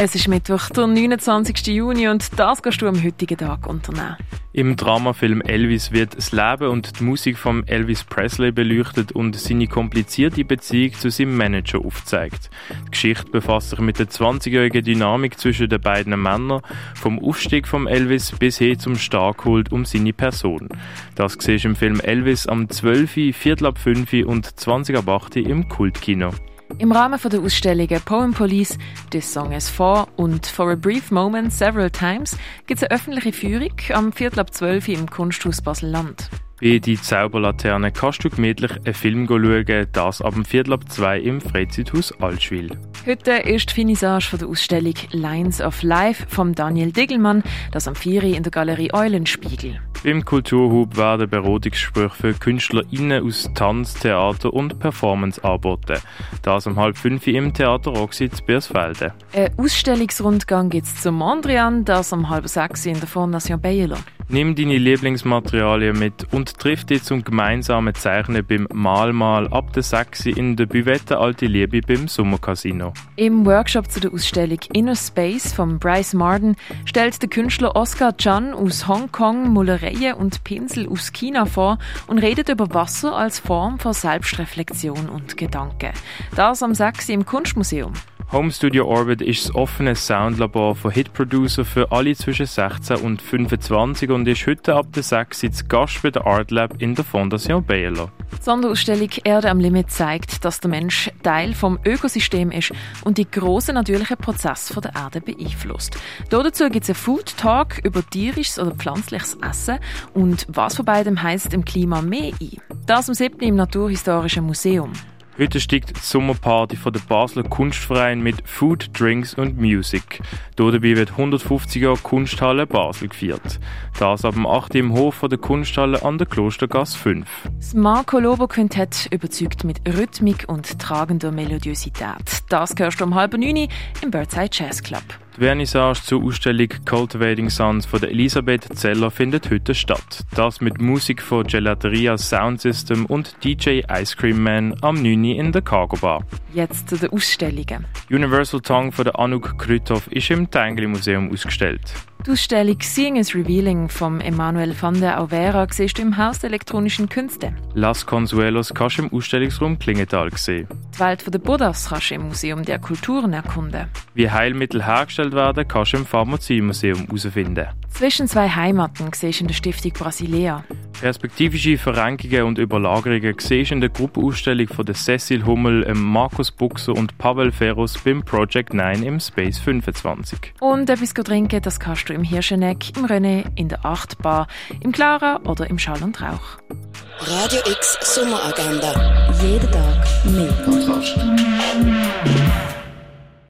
Es ist Mittwoch, der 29. Juni und das kannst du am heutigen Tag unternehmen. Im Dramafilm Elvis wird das Leben und die Musik von Elvis Presley beleuchtet und seine komplizierte Beziehung zu seinem Manager aufzeigt. Die Geschichte befasst sich mit der 20-jährigen Dynamik zwischen den beiden Männern, vom Aufstieg von Elvis bis hin zum Starkhold um seine Person. Das siehst du im Film Elvis am 12., Viertel ab 5 und 20 ab 8 im Kultkino. Im Rahmen der Ausstellungen Poem Police, This Song is For und For a Brief Moment Several Times gibt es eine öffentliche Führung am Viertel ab 12 im Kunsthaus Basel-Land. Bei die Zauberlaterne kannst du gemütlich einen Film schauen, das ab dem Viertel ab zwei im Freizeithaus Altschwil. Heute ist die Finissage von der Ausstellung Lines of Life von Daniel Digelmann, das am 4 in der Galerie Eulenspiegel. Beim Kulturhub werden Beratungsgespräche für KünstlerInnen aus Tanz, Theater und Performance angeboten. Das um halb fünf im Theater Roxy zu Biersfelde. Ein Ausstellungsrundgang gibt es zum Mondrian, das um halb sechs in der Fondation Baylor. Nimm deine Lieblingsmaterialien mit und triff dich zum gemeinsamen Zeichnen beim Malmal ab der 6 in der Buvette Alte Liebe beim Sommercasino. Im Workshop zu der Ausstellung Inner Space von Bryce Marden stellt der Künstler Oscar Chan aus Hongkong Mullereien und Pinsel aus China vor und redet über Wasser als Form von Selbstreflexion und Gedanken. Das am 6 im Kunstmuseum. Home Studio Orbit ist das offene Soundlabor von Hitproducer für alle zwischen 16 und 25 und ist heute ab der 6 zu Gast bei der Art Lab in der Fondation Baylor. Die Sonderausstellung Erde am Limit zeigt, dass der Mensch Teil vom Ökosystem ist und die grossen natürlichen Prozesse der Erde beeinflusst. Dazu gibt es einen Food Talk über tierisches oder pflanzliches Essen und was von beidem heisst im Klima mehr ein. Das am 7. im Naturhistorischen Museum. Heute steigt die Sommerparty von der Basler Kunstverein mit Food, Drinks und Music. Dabei wird 150 Jahre Kunsthalle Basel gefeiert. Das ab dem 8. im Hof von der Kunsthalle an der Klostergasse 5. Das Marco Lobo Quintett überzeugt mit Rhythmik und tragender Melodiosität. Das hörst du um halb neun im Birdside Jazz Club. Die Vernissage zur Ausstellung Cultivating Sons von der Elisabeth Zeller findet heute statt. Das mit Musik von Gelateria Sound System und DJ Ice Cream Man am 9. in der Cargo Bar. Jetzt zu den Ausstellungen. Universal Tongue von der Anouk Krüthoff ist im Tengli Museum ausgestellt. Die Ausstellung Seeing is Revealing vom Emanuel van der Auvera siehst du im Haus der elektronischen Künste. Las Consuelos kannst du im Ausstellungsraum Klingenthal sehen. Die Welt der Buddhas kannst du im Museum der Kulturen erkunden. Wie Heilmittel hergestellt werden, kannst du im Pharmaziemuseum herausfinden. Zwischen zwei Heimaten siehst du in der Stiftung Brasilea. Perspektivische Verrenkungen und Überlagerungen siehst du in der Gruppenausstellung von der Cecil Hummel, Markus Buchser und Pavel Ferros beim Project 9 im Space 25. Und etwas trinken, das kannst du im Hirscheneck, im René, in der Achtbar, im Clara oder im Schall und Rauch. Radio X Sommeragenda. Jeden Tag mehr. Kontrast.